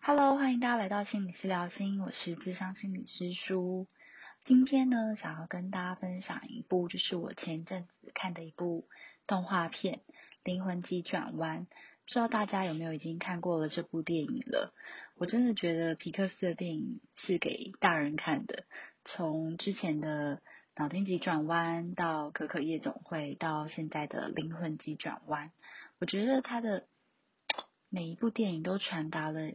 Hello，欢迎大家来到心理师聊心，我是智商心理师舒。今天呢，想要跟大家分享一部，就是我前阵子看的一部动画片《灵魂急转弯》。不知道大家有没有已经看过了这部电影了？我真的觉得皮克斯的电影是给大人看的。从之前的《脑筋急转弯》到《可可夜总会》，到现在的《灵魂急转弯》，我觉得他的每一部电影都传达了。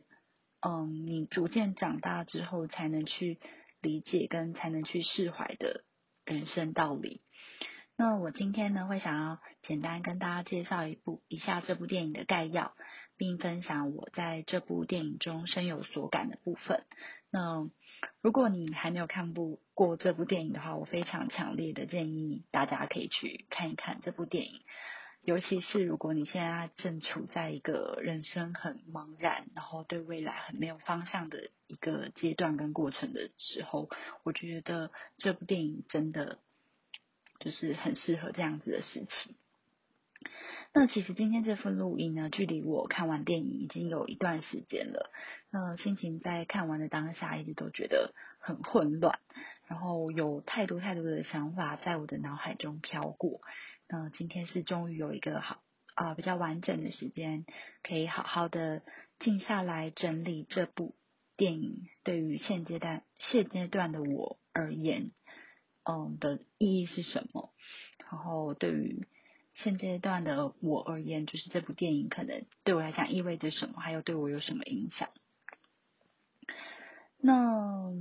嗯，你逐渐长大之后，才能去理解跟才能去释怀的人生道理。那我今天呢，会想要简单跟大家介绍一部一下这部电影的概要，并分享我在这部电影中深有所感的部分。那如果你还没有看部过这部电影的话，我非常强烈的建议大家可以去看一看这部电影。尤其是如果你现在正处在一个人生很茫然，然后对未来很没有方向的一个阶段跟过程的时候，我觉得这部电影真的就是很适合这样子的时期。那其实今天这份录音呢，距离我看完电影已经有一段时间了。那心情在看完的当下，一直都觉得很混乱，然后有太多太多的想法在我的脑海中飘过。那今天是终于有一个好啊比较完整的时间，可以好好的静下来整理这部电影对于现阶段现阶段的我而言，嗯的意义是什么？然后对于现阶段的我而言，就是这部电影可能对我来讲意味着什么，还有对我有什么影响？那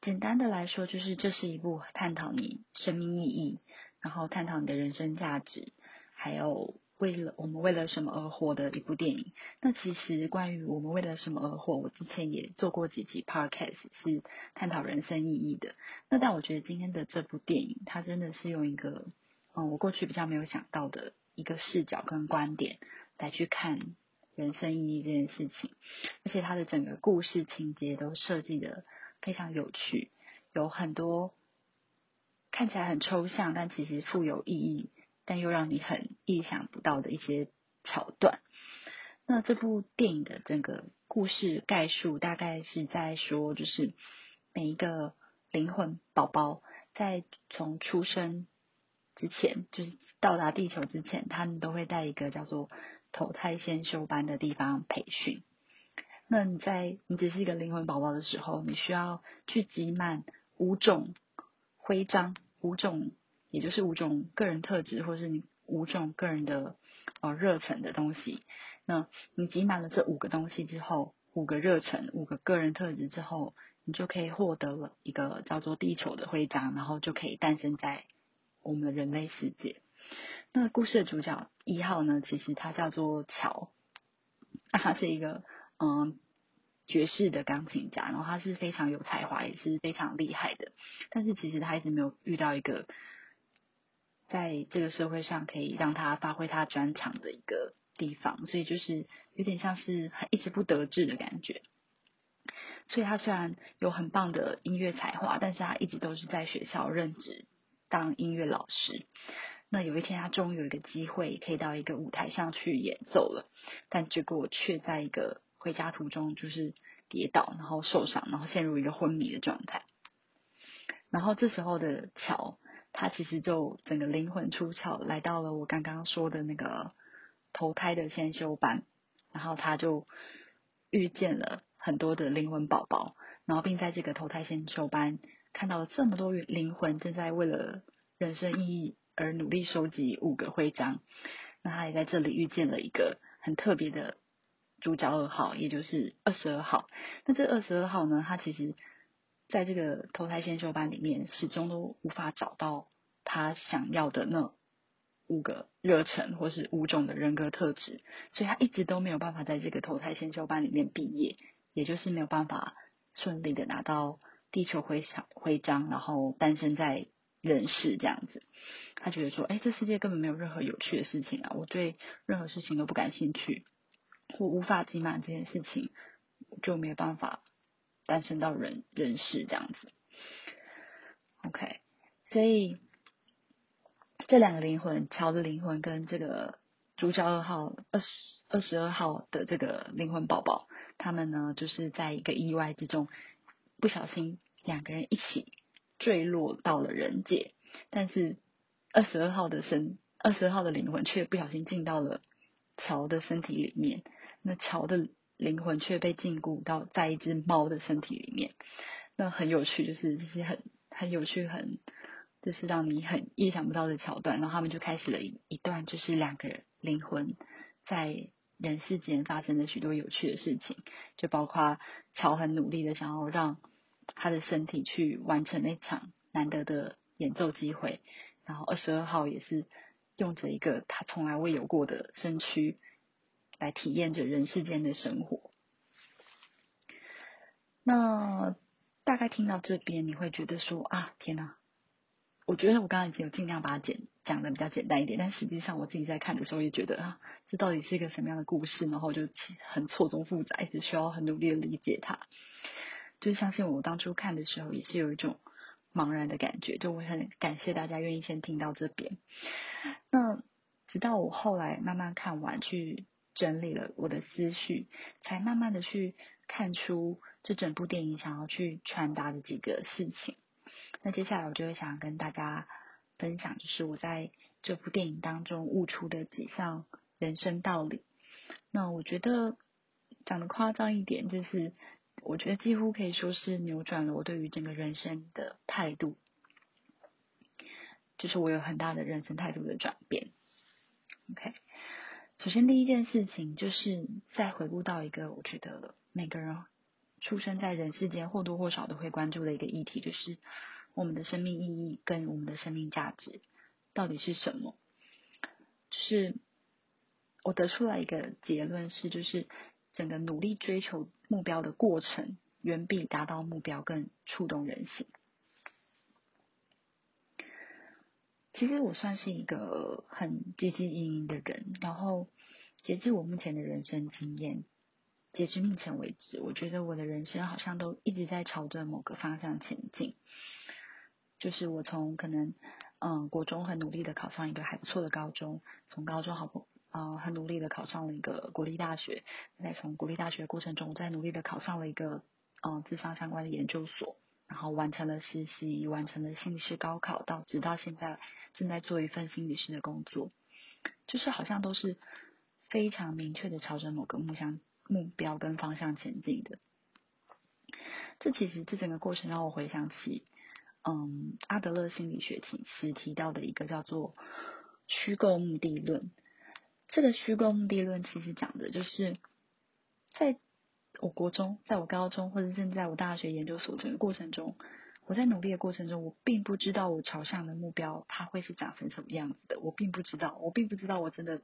简单的来说，就是这是一部探讨你生命意义。然后探讨你的人生价值，还有为了我们为了什么而活的一部电影。那其实关于我们为了什么而活，我之前也做过几集 podcast 是探讨人生意义的。那但我觉得今天的这部电影，它真的是用一个嗯我过去比较没有想到的一个视角跟观点来去看人生意义这件事情，而且它的整个故事情节都设计的非常有趣，有很多。看起来很抽象，但其实富有意义，但又让你很意想不到的一些桥段。那这部电影的整个故事概述，大概是在说，就是每一个灵魂宝宝在从出生之前，就是到达地球之前，他们都会在一个叫做投胎先修班的地方培训。那你在你只是一个灵魂宝宝的时候，你需要去集满五种。徽章五种，也就是五种个人特质，或是你五种个人的呃热忱的东西。那你集满了这五个东西之后，五个热忱，五个个人特质之后，你就可以获得了一个叫做地球的徽章，然后就可以诞生在我们的人类世界。那故事的主角一号呢，其实他叫做乔，他是一个嗯。爵士的钢琴家，然后他是非常有才华，也是非常厉害的。但是其实他一直没有遇到一个在这个社会上可以让他发挥他专长的一个地方，所以就是有点像是一直不得志的感觉。所以他虽然有很棒的音乐才华，但是他一直都是在学校任职当音乐老师。那有一天，他终于有一个机会可以到一个舞台上去演奏了，但结果却在一个。回家途中就是跌倒，然后受伤，然后陷入一个昏迷的状态。然后这时候的乔，他其实就整个灵魂出窍，来到了我刚刚说的那个投胎的先修班。然后他就遇见了很多的灵魂宝宝，然后并在这个投胎先修班看到了这么多灵魂正在为了人生意义而努力收集五个徽章。那他也在这里遇见了一个很特别的。主角二号，也就是二十二号。那这二十二号呢？他其实在这个投胎先修班里面，始终都无法找到他想要的那五个热忱，或是五种的人格特质，所以他一直都没有办法在这个投胎先修班里面毕业，也就是没有办法顺利的拿到地球徽章徽章，然后诞生在人世这样子。他觉得说，哎，这世界根本没有任何有趣的事情啊！我对任何事情都不感兴趣。或无法挤满这件事情，就没办法诞生到人人世这样子。OK，所以这两个灵魂，乔的灵魂跟这个主角二号二十二十二号的这个灵魂宝宝，他们呢就是在一个意外之中，不小心两个人一起坠落到了人界，但是二十二号的身，二十二号的灵魂却不小心进到了乔的身体里面，那乔的灵魂却被禁锢到在一只猫的身体里面，那很有趣，就是这些很很有趣很。就是让你很意想不到的桥段，然后他们就开始了一一段，就是两个人灵魂在人世间发生的许多有趣的事情，就包括乔很努力的想要让他的身体去完成那场难得的演奏机会，然后二十二号也是用着一个他从来未有过的身躯来体验着人世间的生活。那大概听到这边，你会觉得说啊，天哪！我觉得我刚刚已经有尽量把它简讲的比较简单一点，但实际上我自己在看的时候也觉得啊，这到底是一个什么样的故事？然后就很错综复杂，一直需要很努力的理解它。就相信我当初看的时候也是有一种茫然的感觉，就我很感谢大家愿意先听到这边。那直到我后来慢慢看完，去整理了我的思绪，才慢慢的去看出这整部电影想要去传达的几个事情。那接下来我就会想跟大家分享，就是我在这部电影当中悟出的几项人生道理。那我觉得讲的夸张一点，就是我觉得几乎可以说是扭转了我对于整个人生的态度，就是我有很大的人生态度的转变。OK，首先第一件事情就是再回顾到一个我觉得每个人出生在人世间或多或少都会关注的一个议题，就是。我们的生命意义跟我们的生命价值到底是什么？就是我得出来一个结论是，就是整个努力追求目标的过程，远比达到目标更触动人心。其实我算是一个很积极营营的人，然后截至我目前的人生经验，截至目前为止，我觉得我的人生好像都一直在朝着某个方向前进。就是我从可能嗯国中很努力的考上一个还不错的高中，从高中好不啊很努力的考上了一个国立大学，在从国立大学过程中，再努力的考上了一个嗯智商相关的研究所，然后完成了实习，完成了心理师高考，到直到现在正在做一份心理师的工作，就是好像都是非常明确的朝着某个目向目标跟方向前进的。这其实这整个过程让我回想起。嗯，阿德勒心理学其实提到的一个叫做虚构目的论。这个虚构目的论其实讲的就是，在我国中、在我高中，或者正在我大学研究所整个过程中，我在努力的过程中，我并不知道我朝向的目标它会是长成什么样子的。我并不知道，我并不知道我真的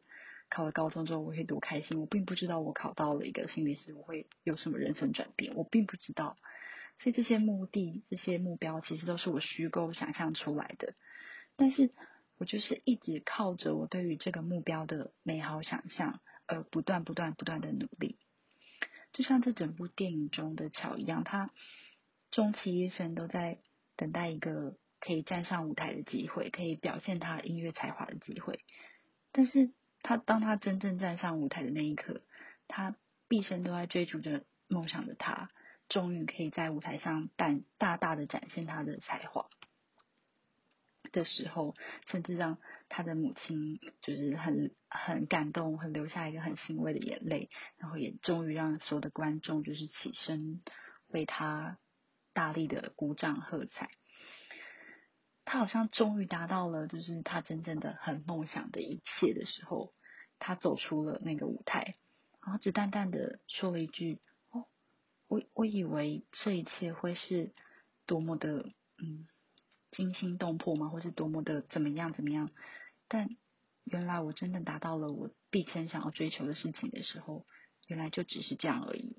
考了高中之后我会多开心。我并不知道我考到了一个心理师我会有什么人生转变。我并不知道。所以这些目的、这些目标，其实都是我虚构想象出来的。但是我就是一直靠着我对于这个目标的美好想象，而不断、不断、不断的努力。就像这整部电影中的乔一样，他终其一生都在等待一个可以站上舞台的机会，可以表现他音乐才华的机会。但是他当他真正站上舞台的那一刻，他毕生都在追逐着梦想的他。终于可以在舞台上大大大的展现他的才华的时候，甚至让他的母亲就是很很感动，很流下一个很欣慰的眼泪，然后也终于让所有的观众就是起身为他大力的鼓掌喝彩。他好像终于达到了就是他真正的很梦想的一切的时候，他走出了那个舞台，然后只淡淡的说了一句。哦我我以为这一切会是多么的嗯惊心动魄吗？或是多么的怎么样怎么样？但原来我真的达到了我毕生想要追求的事情的时候，原来就只是这样而已。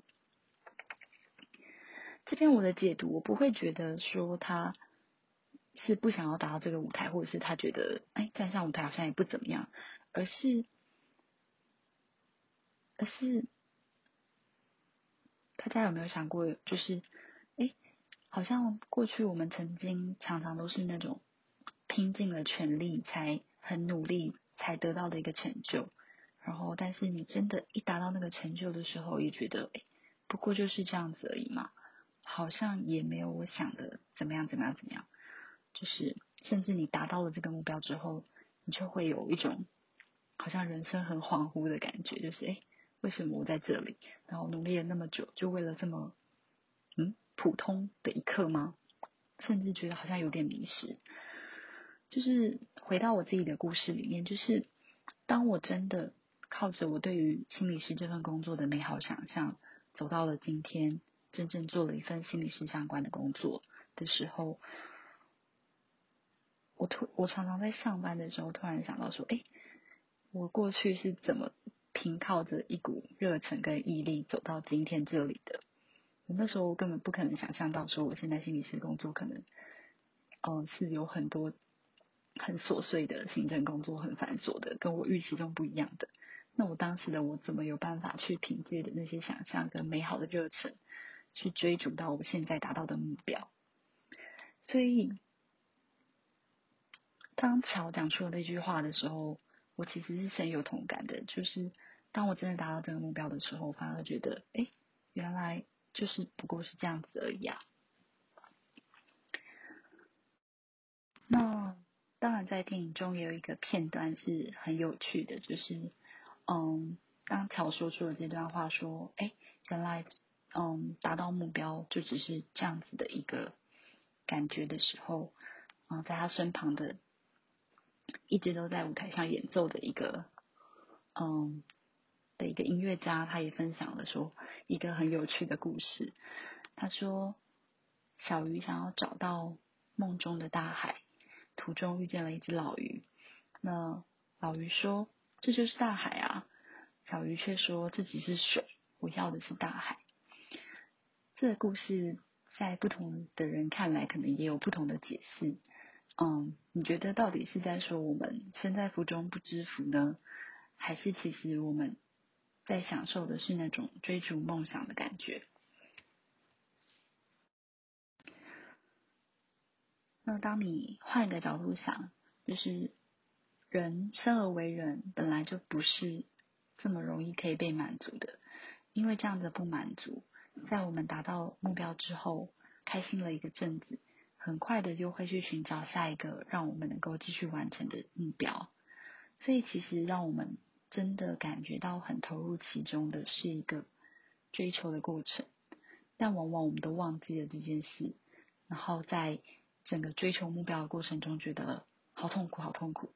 这边我的解读，我不会觉得说他是不想要达到这个舞台，或者是他觉得哎站上舞台好像也不怎么样，而是而是。大家有没有想过，就是，好像过去我们曾经常常都是那种拼尽了全力才很努力才得到的一个成就，然后，但是你真的，一达到那个成就的时候，也觉得，哎，不过就是这样子而已嘛，好像也没有我想的怎么样怎么样怎么样。就是甚至你达到了这个目标之后，你就会有一种好像人生很恍惚的感觉，就是哎，为什么我在这里？然后努力了那么久，就为了这么普通的一刻吗？甚至觉得好像有点迷失。就是回到我自己的故事里面，就是当我真的靠着我对于心理师这份工作的美好想象，走到了今天，真正做了一份心理师相关的工作的时候，我突我常常在上班的时候，突然想到说，哎，我过去是怎么凭靠着一股热忱跟毅力走到今天这里的？那时候根本不可能想象到，说我现在心理师工作可能，嗯，是有很多。很琐碎的行政工作，很繁琐的，跟我预期中不一样的。那我当时的我怎么有办法去凭借的那些想象跟美好的热忱，去追逐到我现在达到的目标？所以，当乔讲出了那句话的时候，我其实是深有同感的。就是当我真的达到这个目标的时候，反而觉得，哎，原来就是不过是这样子而已啊。那。当然，在电影中也有一个片段是很有趣的，就是，嗯，当乔说出了这段话，说，哎，原来，嗯，达到目标就只是这样子的一个感觉的时候，嗯，在他身旁的，一直都在舞台上演奏的一个，嗯，的一个音乐家，他也分享了说一个很有趣的故事。他说，小鱼想要找到梦中的大海。途中遇见了一只老鱼，那老鱼说：“这就是大海啊。”小鱼却说：“这只是水，我要的是大海。”这个故事在不同的人看来，可能也有不同的解释。嗯，你觉得到底是在说我们身在福中不知福呢，还是其实我们在享受的是那种追逐梦想的感觉？那当你换一个角度想，就是人生而为人，本来就不是这么容易可以被满足的。因为这样的不满足，在我们达到目标之后，开心了一个阵子，很快的就会去寻找下一个让我们能够继续完成的目标。所以，其实让我们真的感觉到很投入其中的是一个追求的过程，但往往我们都忘记了这件事，然后在。整个追求目标的过程中，觉得好痛苦，好痛苦。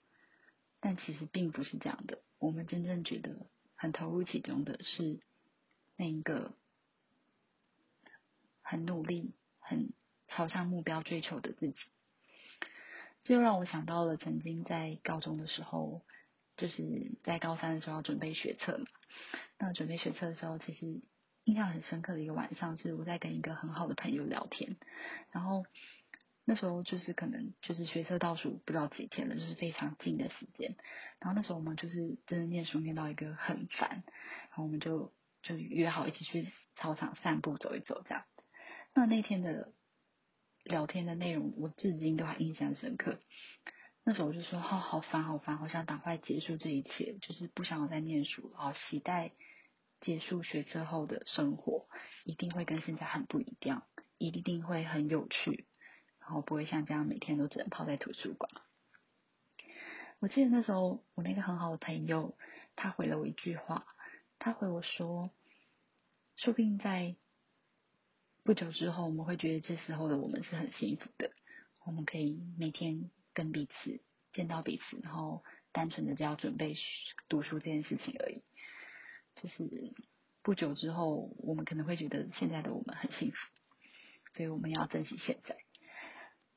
但其实并不是这样的。我们真正觉得很投入其中的是那一个很努力、很朝向目标追求的自己。这又让我想到了曾经在高中的时候，就是在高三的时候准备学测嘛。那准备学测的时候，其实印象很深刻的一个晚上，是我在跟一个很好的朋友聊天，然后。那时候就是可能就是学车倒数不知道几天了，就是非常近的时间。然后那时候我们就是真的念书念到一个很烦，然后我们就就约好一起去操场散步走一走这样。那那天的聊天的内容我至今都还印象深刻。那时候我就说：，好好烦，好烦，好想赶快结束这一切，就是不想要再念书，好期待结束学车后的生活，一定会跟现在很不一样，一定会很有趣。然后不会像这样每天都只能泡在图书馆。我记得那时候我那个很好的朋友，他回了我一句话，他回我说：“说不定在不久之后，我们会觉得这时候的我们是很幸福的，我们可以每天跟彼此见到彼此，然后单纯的只要准备读书这件事情而已。就是不久之后，我们可能会觉得现在的我们很幸福，所以我们要珍惜现在。”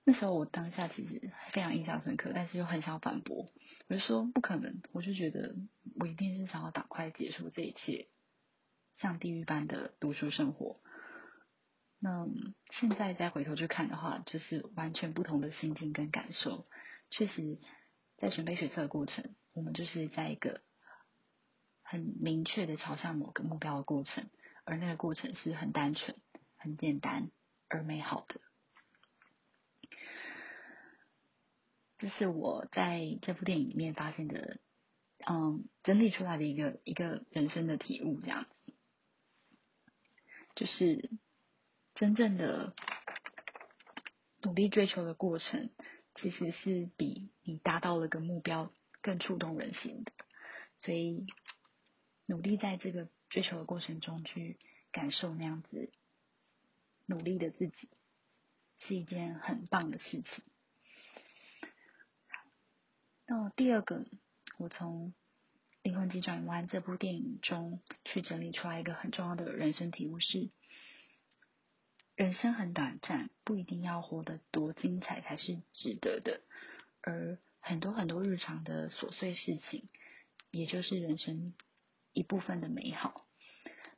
那时候我当下其实非常印象深刻，但是又很想反驳，我就说不可能，我就觉得我一定是想要赶快结束这一切，像地狱般的读书生活。那现在再回头去看的话，就是完全不同的心境跟感受。确实，在准备学测的过程，我们就是在一个很明确的朝向某个目标的过程，而那个过程是很单纯、很简单而美好的。这是我在这部电影里面发现的，嗯，整理出来的一个一个人生的体悟，这样子。就是真正的努力追求的过程，其实是比你达到了个目标更触动人心的。所以，努力在这个追求的过程中去感受那样子努力的自己，是一件很棒的事情。那第二个，我从《灵魂急转弯》这部电影中去整理出来一个很重要的人生体悟是：人生很短暂，不一定要活得多精彩才是值得的。而很多很多日常的琐碎事情。也就是人生一部分的美好。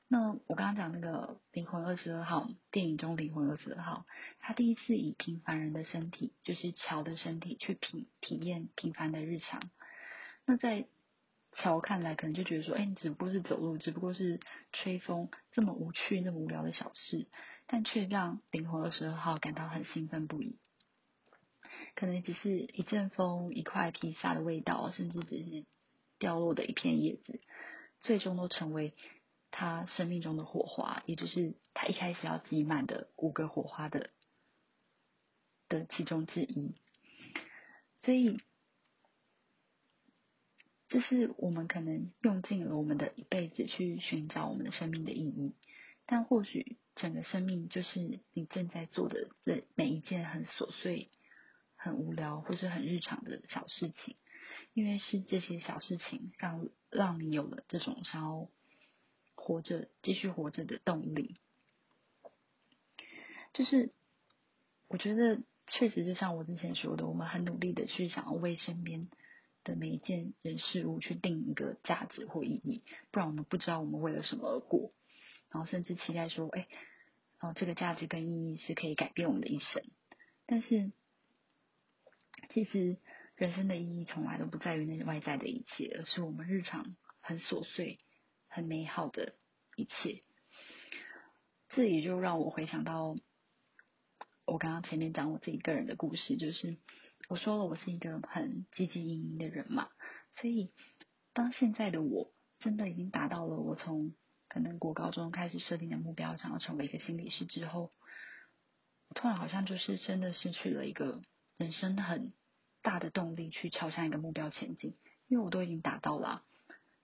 那我刚刚讲那个《灵魂二十二号》电影中，《灵魂二十二号》他第一次以平凡人的身体，就是乔的身体，去体体验平凡的日常。那在乔看来，可能就觉得说：“哎，你只不过是走路，只不过是吹风，这么无趣、那么无聊的小事。”但却让灵魂二十二号感到很兴奋不已。可能只是一阵风、一块披萨的味道，甚至只是。掉落的一片叶子，最终都成为他生命中的火花，也就是他一开始要积满的五个火花的的其中之一。所以，这是我们可能用尽了我们的一辈子去寻找我们的生命的意义，但或许整个生命就是你正在做的这每一件很琐碎、很无聊或是很日常的小事情。因为是这些小事情，让让你有了这种想要活着、继续活着的动力。就是我觉得，确实就像我之前说的，我们很努力的去想要为身边的每一件人事物去定一个价值或意义，不然我们不知道我们为了什么而过。然后甚至期待说，哎，哦，这个价值跟意义是可以改变我们的一生。但是，其实。人生的意义从来都不在于那些外在的一切，而是我们日常很琐碎、很美好的一切。这也就让我回想到我刚刚前面讲我自己个人的故事，就是我说了我是一个很积极营营的人嘛，所以当现在的我真的已经达到了我从可能国高中开始设定的目标，想要成为一个心理师之后，突然好像就是真的失去了一个人生很。大的动力去朝向一个目标前进，因为我都已经达到了。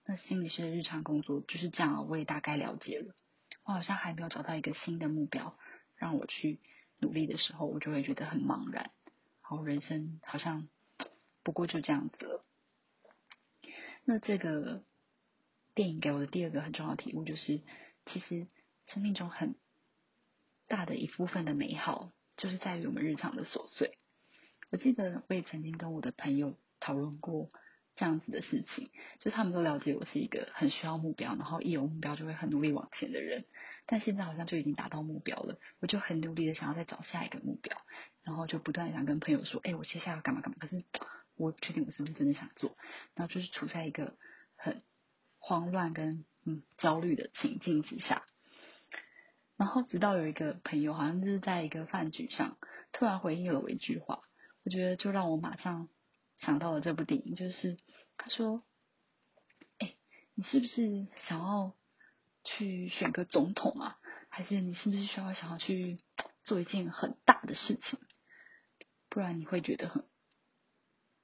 那心理师的日常工作就是这样，我也大概了解了。我好像还没有找到一个新的目标让我去努力的时候，我就会觉得很茫然。好，人生好像不过就这样子了。那这个电影给我的第二个很重要的体悟就是，其实生命中很大的一部分的美好，就是在于我们日常的琐碎。我记得我也曾经跟我的朋友讨论过这样子的事情，就他们都了解我是一个很需要目标，然后一有目标就会很努力往前的人。但现在好像就已经达到目标了，我就很努力的想要再找下一个目标，然后就不断想跟朋友说：“哎，我接下来要干嘛干嘛。”可是我确定我是不是真的想做，然后就是处在一个很慌乱跟嗯焦虑的情境之下。然后直到有一个朋友，好像就是在一个饭局上，突然回应了我一句话。我觉得就让我马上想到了这部电影，就是他说：“哎，你是不是想要去选个总统啊？还是你是不是需要想要去做一件很大的事情？不然你会觉得很，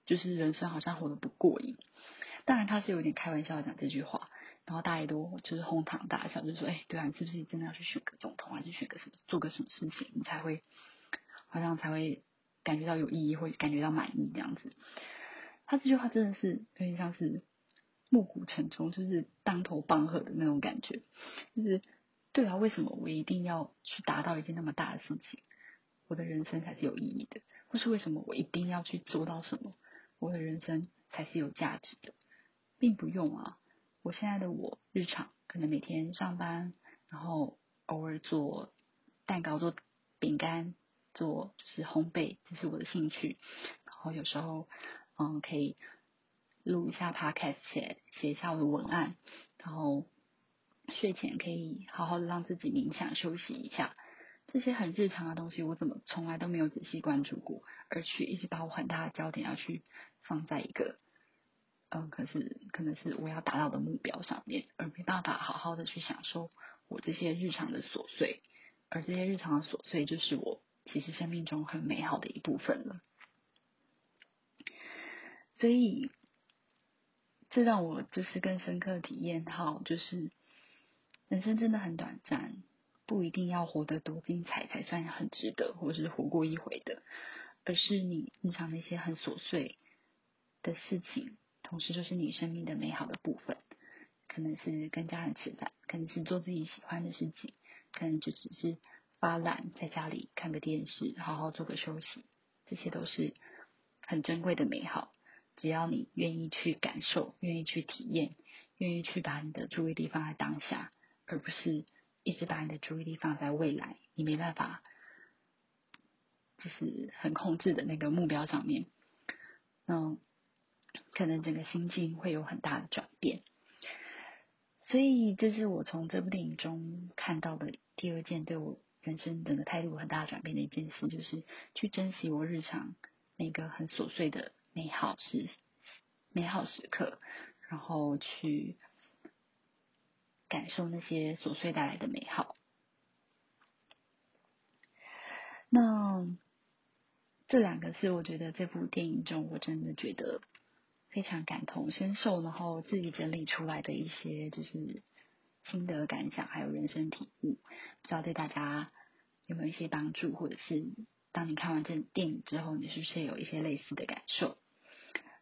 就是人生好像活得不过瘾。当然他是有点开玩笑讲这句话，然后大家都就是哄堂大笑，就说：哎，对啊，你是不是真的要去选个总统，还是选个什么，做个什么事情，你才会好像才会。”感觉到有意义，或感觉到满意这样子，他这句话真的是有点像是暮鼓晨钟，就是当头棒喝的那种感觉。就是对啊，为什么我一定要去达到一件那么大的事情，我的人生才是有意义的？或是为什么我一定要去做到什么，我的人生才是有价值的？并不用啊，我现在的我日常可能每天上班，然后偶尔做蛋糕、做饼干。做就是烘焙，这是我的兴趣。然后有时候，嗯，可以录一下 podcast，写写一下我的文案。然后睡前可以好好的让自己冥想休息一下。这些很日常的东西，我怎么从来都没有仔细关注过，而去一直把我很大的焦点要去放在一个，嗯，可是可能是我要达到的目标上面，而没办法好好的去享受我这些日常的琐碎，而这些日常的琐碎就是我其实生命中很美好的一部分了。所以，这让我就是更深刻体验到，就是人生真的很短暂，不一定要活得多精彩才算很值得，或是活过一回的，而是你日常那些很琐碎的事情，同时就是你生命的美好的部分。可能是跟家人吃饭，可能是做自己喜欢的事情，可能就只是发懒在家里看个电视，好好做个休息，这些都是很珍贵的美好。只要你愿意去感受，愿意去体验，愿意去把你的注意力放在当下，而不是一直把你的注意力放在未来，你没办法，就是很控制的那个目标上面，那可能整个心境会有很大的转变。所以，这是我从这部电影中看到的第二件对我人生整个态度很大转变的一件事，就是去珍惜我日常那个很琐碎的。美好时美好时刻，然后去感受那些琐碎带来的美好。那这两个是我觉得这部电影中我真的觉得非常感同身受，然后自己整理出来的一些就是心得感想，还有人生体悟，不知道对大家有没有一些帮助，或者是当你看完这电影之后，你是不是有一些类似的感受？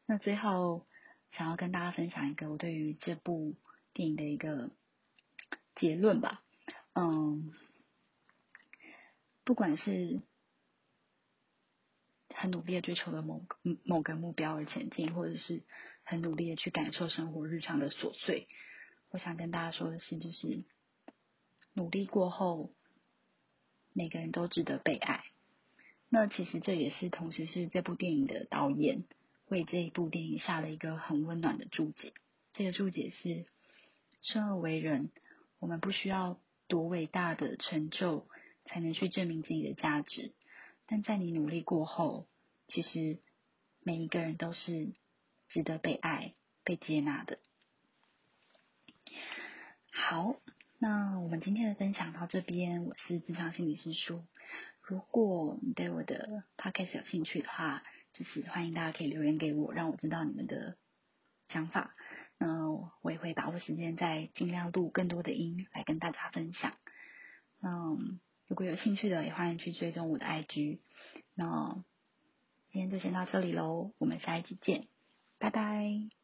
那最后，想要跟大家分享一个我对于这部电影的一个结论吧。嗯，不管是很努力的追求的某某个目标而前进，或者是很努力的去感受生活日常的琐碎，我想跟大家说的是，就是努力过后，每个人都值得被爱。那其实这也是同时是这部电影的导演。为这一部电影下了一个很温暖的注解。这个注解是：生而为人，我们不需要多伟大的成就才能去证明自己的价值。但在你努力过后，其实每一个人都是值得被爱、被接纳的。好，那我们今天的分享到这边。我是智商心理师叔。如果你对我的 podcast 有兴趣的话，就是欢迎大家可以留言给我，让我知道你们的想法。那我也会把握时间，再尽量录更多的音来跟大家分享。嗯，如果有兴趣的，也欢迎去追踪我的 IG。那今天就先到这里喽，我们下一集见，拜拜。